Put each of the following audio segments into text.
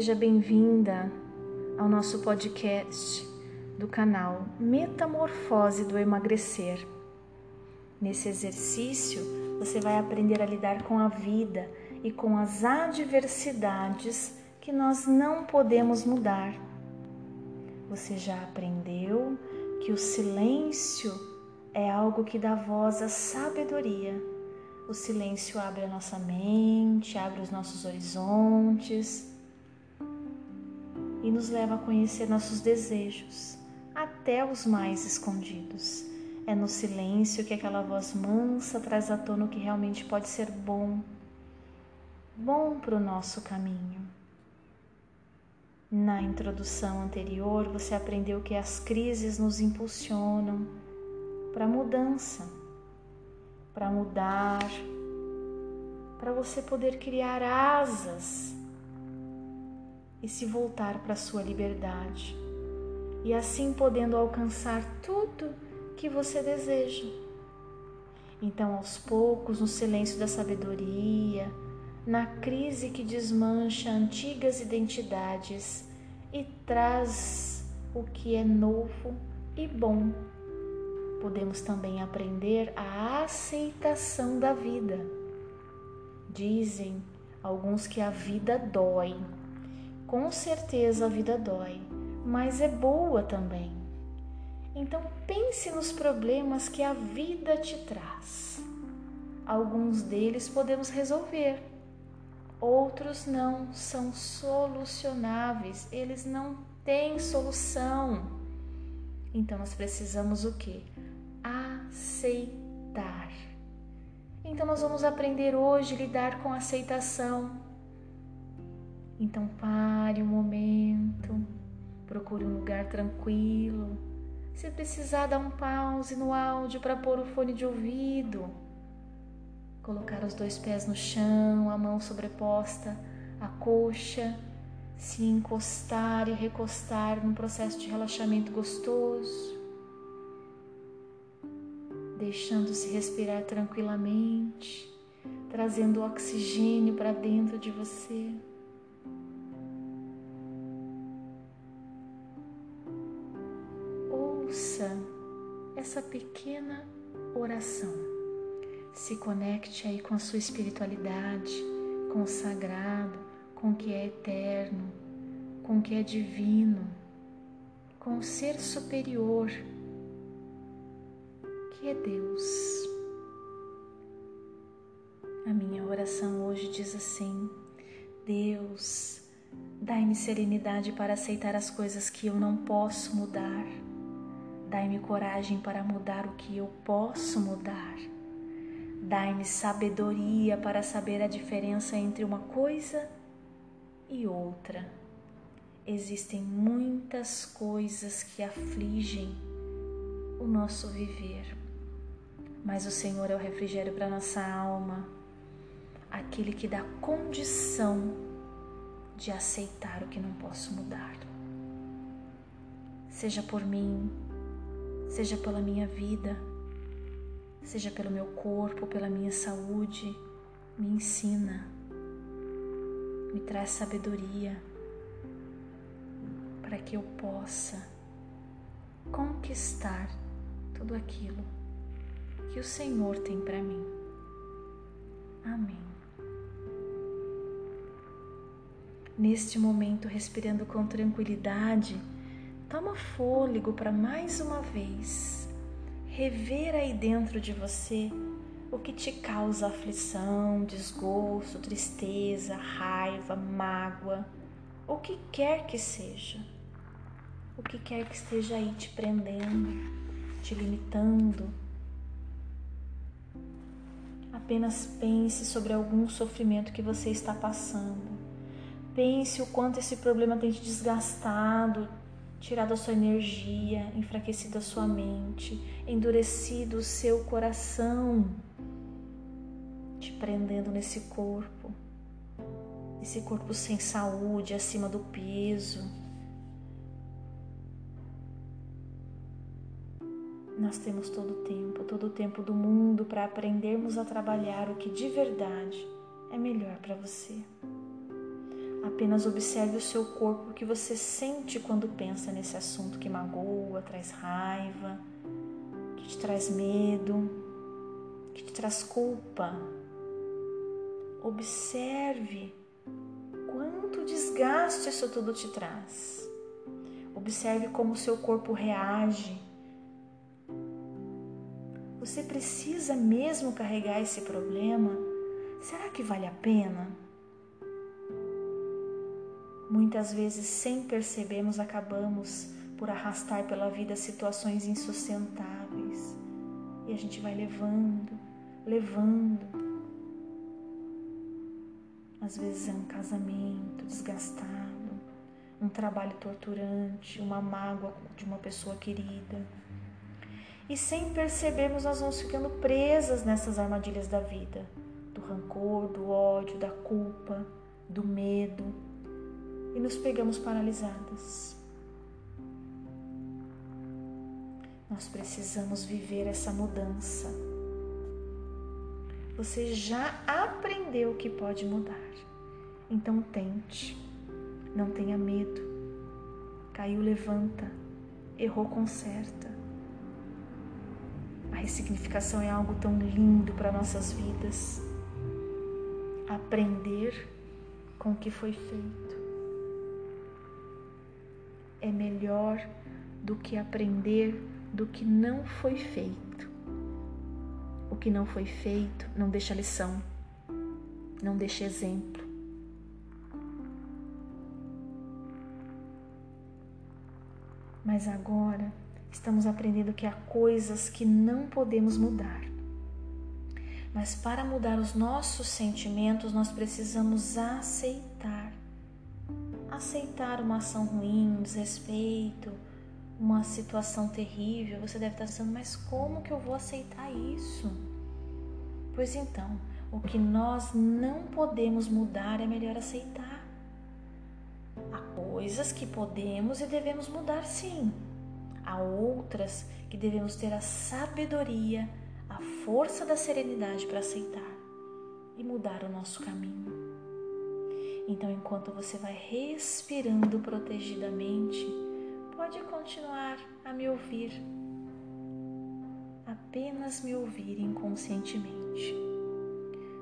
Seja bem-vinda ao nosso podcast do canal Metamorfose do Emagrecer. Nesse exercício, você vai aprender a lidar com a vida e com as adversidades que nós não podemos mudar. Você já aprendeu que o silêncio é algo que dá voz à sabedoria. O silêncio abre a nossa mente, abre os nossos horizontes e nos leva a conhecer nossos desejos, até os mais escondidos. É no silêncio que aquela voz mansa traz à tona o que realmente pode ser bom, bom para o nosso caminho. Na introdução anterior, você aprendeu que as crises nos impulsionam para mudança, para mudar, para você poder criar asas e se voltar para sua liberdade, e assim podendo alcançar tudo que você deseja. Então, aos poucos, no silêncio da sabedoria, na crise que desmancha antigas identidades e traz o que é novo e bom, podemos também aprender a aceitação da vida. Dizem alguns que a vida dói com certeza a vida dói, mas é boa também. Então pense nos problemas que a vida te traz. Alguns deles podemos resolver, outros não são solucionáveis, eles não têm solução. Então nós precisamos o que? Aceitar. Então nós vamos aprender hoje a lidar com aceitação então pare um momento, procure um lugar tranquilo. Se precisar, dar um pause no áudio para pôr o fone de ouvido. Colocar os dois pés no chão, a mão sobreposta à coxa, se encostar e recostar num processo de relaxamento gostoso, deixando-se respirar tranquilamente, trazendo oxigênio para dentro de você. Essa pequena oração. Se conecte aí com a sua espiritualidade, com o sagrado, com o que é eterno, com o que é divino, com o ser superior, que é Deus. A minha oração hoje diz assim: Deus, dai-me serenidade para aceitar as coisas que eu não posso mudar Dai-me coragem para mudar o que eu posso mudar. Dai-me sabedoria para saber a diferença entre uma coisa e outra. Existem muitas coisas que afligem o nosso viver, mas o Senhor é o refrigério para nossa alma, aquele que dá condição de aceitar o que não posso mudar. Seja por mim, seja pela minha vida, seja pelo meu corpo, pela minha saúde, me ensina, me traz sabedoria para que eu possa conquistar tudo aquilo que o Senhor tem para mim. Amém. Neste momento, respirando com tranquilidade, Toma fôlego para mais uma vez rever aí dentro de você o que te causa aflição, desgosto, tristeza, raiva, mágoa, o que quer que seja. O que quer que esteja aí te prendendo, te limitando. Apenas pense sobre algum sofrimento que você está passando. Pense o quanto esse problema tem te desgastado, tirado a sua energia, enfraquecido a sua mente, endurecido o seu coração, te prendendo nesse corpo, esse corpo sem saúde, acima do peso. Nós temos todo o tempo, todo o tempo do mundo para aprendermos a trabalhar o que de verdade é melhor para você. Apenas observe o seu corpo, o que você sente quando pensa nesse assunto que magoa, traz raiva, que te traz medo, que te traz culpa. Observe quanto desgaste isso tudo te traz. Observe como o seu corpo reage. Você precisa mesmo carregar esse problema? Será que vale a pena? Muitas vezes, sem percebermos, acabamos por arrastar pela vida situações insustentáveis. E a gente vai levando, levando. Às vezes é um casamento desgastado, um trabalho torturante, uma mágoa de uma pessoa querida. E sem percebermos, nós vamos ficando presas nessas armadilhas da vida, do rancor, do ódio, da culpa, do medo e nos pegamos paralisadas. Nós precisamos viver essa mudança. Você já aprendeu que pode mudar. Então tente. Não tenha medo. Caiu, levanta. Errou, conserta. A ressignificação é algo tão lindo para nossas vidas. Aprender com o que foi feito é melhor do que aprender do que não foi feito. O que não foi feito não deixa lição, não deixa exemplo. Mas agora estamos aprendendo que há coisas que não podemos mudar. Mas para mudar os nossos sentimentos, nós precisamos aceitar aceitar uma ação ruim, um desrespeito, uma situação terrível, você deve estar pensando, mas como que eu vou aceitar isso? Pois então, o que nós não podemos mudar é melhor aceitar. Há coisas que podemos e devemos mudar sim. Há outras que devemos ter a sabedoria, a força da serenidade para aceitar e mudar o nosso caminho. Então, enquanto você vai respirando protegidamente, pode continuar a me ouvir. Apenas me ouvir inconscientemente.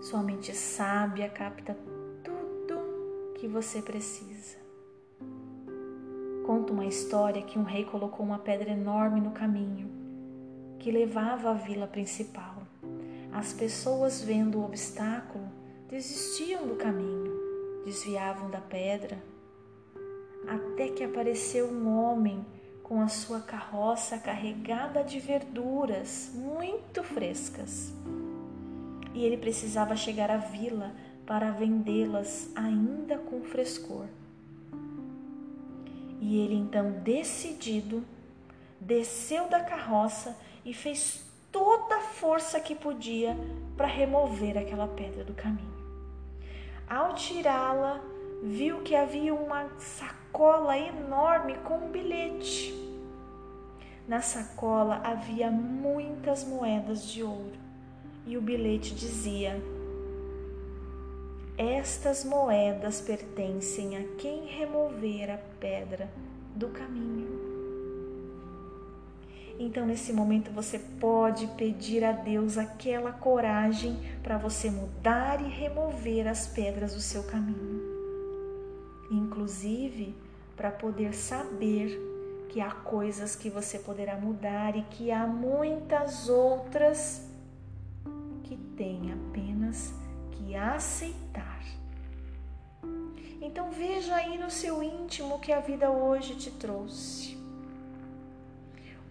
Sua mente sábia capta tudo que você precisa. Conta uma história que um rei colocou uma pedra enorme no caminho que levava à vila principal. As pessoas, vendo o obstáculo, desistiam do caminho desviavam da pedra, até que apareceu um homem com a sua carroça carregada de verduras muito frescas. E ele precisava chegar à vila para vendê-las ainda com frescor. E ele então, decidido, desceu da carroça e fez toda a força que podia para remover aquela pedra do caminho. Ao tirá-la, viu que havia uma sacola enorme com um bilhete. Na sacola havia muitas moedas de ouro e o bilhete dizia: Estas moedas pertencem a quem remover a pedra do caminho. Então, nesse momento, você pode pedir a Deus aquela coragem para você mudar e remover as pedras do seu caminho. Inclusive, para poder saber que há coisas que você poderá mudar e que há muitas outras que tem apenas que aceitar. Então, veja aí no seu íntimo que a vida hoje te trouxe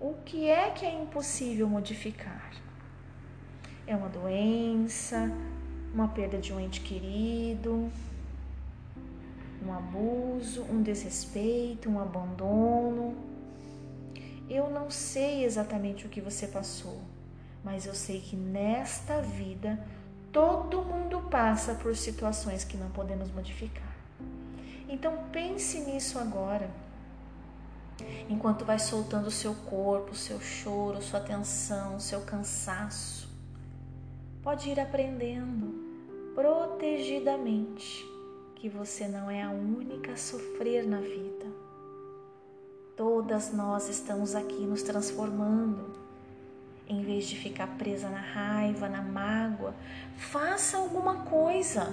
o que é que é impossível modificar? É uma doença, uma perda de um ente querido, um abuso, um desrespeito, um abandono. Eu não sei exatamente o que você passou, mas eu sei que nesta vida todo mundo passa por situações que não podemos modificar. Então pense nisso agora enquanto vai soltando o seu corpo, o seu choro, sua tensão, seu cansaço. Pode ir aprendendo protegidamente que você não é a única a sofrer na vida. Todas nós estamos aqui nos transformando. Em vez de ficar presa na raiva, na mágoa, faça alguma coisa.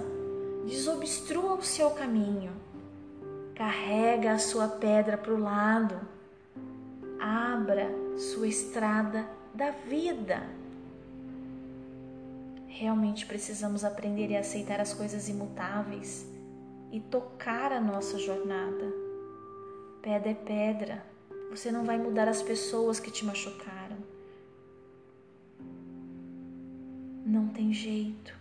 Desobstrua o seu caminho. Carrega a sua pedra para o lado. Abra sua estrada da vida. Realmente precisamos aprender a aceitar as coisas imutáveis e tocar a nossa jornada. Pedra é pedra. Você não vai mudar as pessoas que te machucaram. Não tem jeito.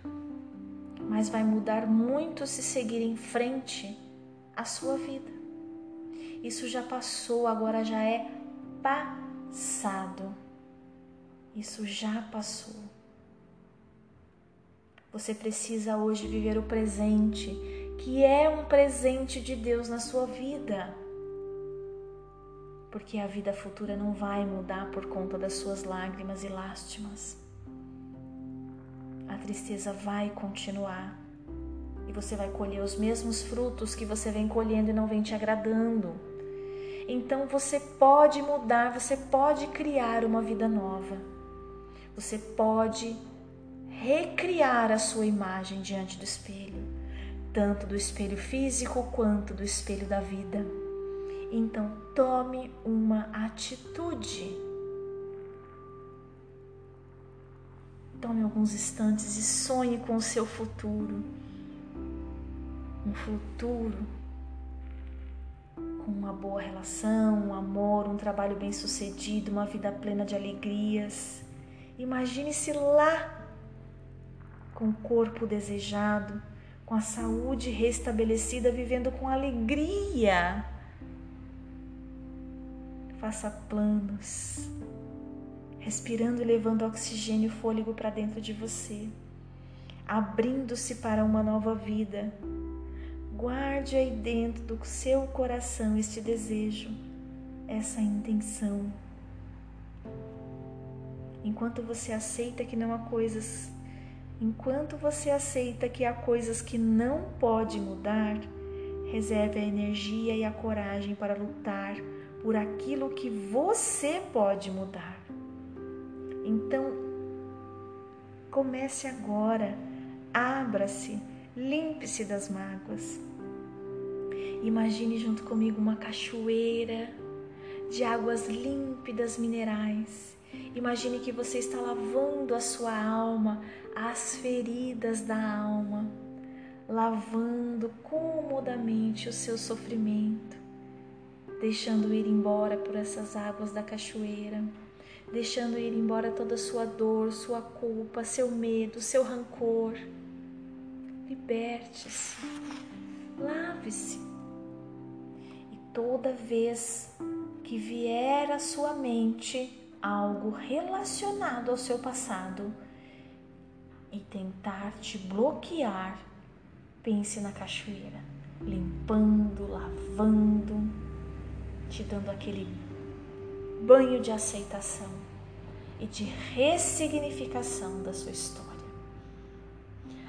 Mas vai mudar muito se seguir em frente a sua vida. Isso já passou, agora já é passado. Isso já passou. Você precisa hoje viver o presente, que é um presente de Deus na sua vida. Porque a vida futura não vai mudar por conta das suas lágrimas e lástimas. A tristeza vai continuar e você vai colher os mesmos frutos que você vem colhendo e não vem te agradando. Então você pode mudar, você pode criar uma vida nova. Você pode recriar a sua imagem diante do espelho, tanto do espelho físico quanto do espelho da vida. Então, tome uma atitude. Tome alguns instantes e sonhe com o seu futuro. Um futuro com uma boa relação, um amor, um trabalho bem sucedido, uma vida plena de alegrias. Imagine-se lá com o corpo desejado, com a saúde restabelecida, vivendo com alegria. Faça planos, respirando e levando oxigênio e fôlego para dentro de você, abrindo-se para uma nova vida. Guarde aí dentro do seu coração este desejo, essa intenção. Enquanto você aceita que não há coisas Enquanto você aceita que há coisas que não pode mudar, reserve a energia e a coragem para lutar por aquilo que você pode mudar. Então, comece agora, abra-se, limpe-se das mágoas. Imagine junto comigo uma cachoeira de águas límpidas minerais. Imagine que você está lavando a sua alma, as feridas da alma, lavando comodamente o seu sofrimento, deixando ir embora por essas águas da cachoeira, deixando ir embora toda a sua dor, sua culpa, seu medo, seu rancor. Liberte-se, lave-se. Toda vez que vier à sua mente algo relacionado ao seu passado, e tentar te bloquear, pense na cachoeira, limpando, lavando, te dando aquele banho de aceitação e de ressignificação da sua história.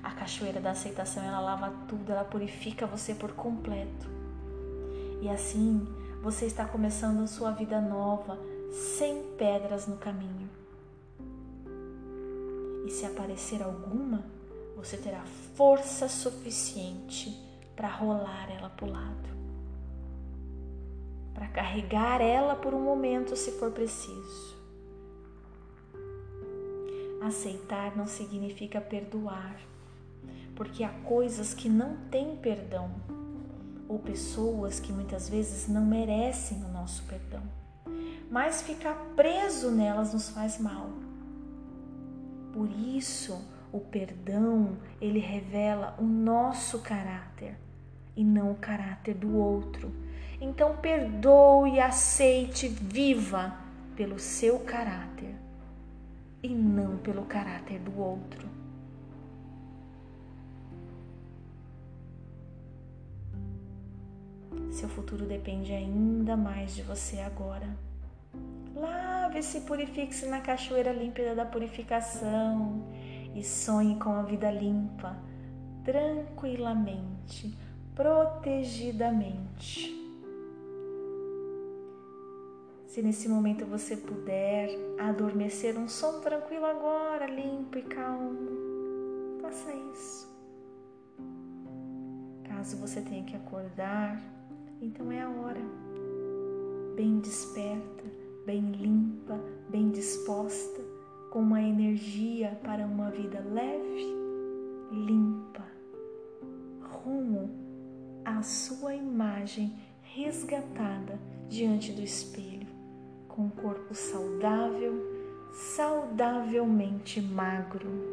A cachoeira da aceitação, ela lava tudo, ela purifica você por completo. E assim, você está começando sua vida nova, sem pedras no caminho. E se aparecer alguma, você terá força suficiente para rolar ela para o lado, para carregar ela por um momento se for preciso. Aceitar não significa perdoar, porque há coisas que não têm perdão, ou pessoas que muitas vezes não merecem o nosso perdão, mas ficar preso nelas nos faz mal. Por isso, o perdão, ele revela o nosso caráter e não o caráter do outro. Então, perdoe, aceite, viva pelo seu caráter e não pelo caráter do outro. Seu futuro depende ainda mais de você agora. Lave-se e purifique-se na cachoeira límpida da purificação e sonhe com a vida limpa, tranquilamente, protegidamente. Se nesse momento você puder adormecer um som tranquilo agora, limpo e calmo, faça isso. Caso você tenha que acordar, Bem desperta, bem limpa, bem disposta, com uma energia para uma vida leve, limpa, rumo à sua imagem resgatada diante do espelho com um corpo saudável, saudavelmente magro.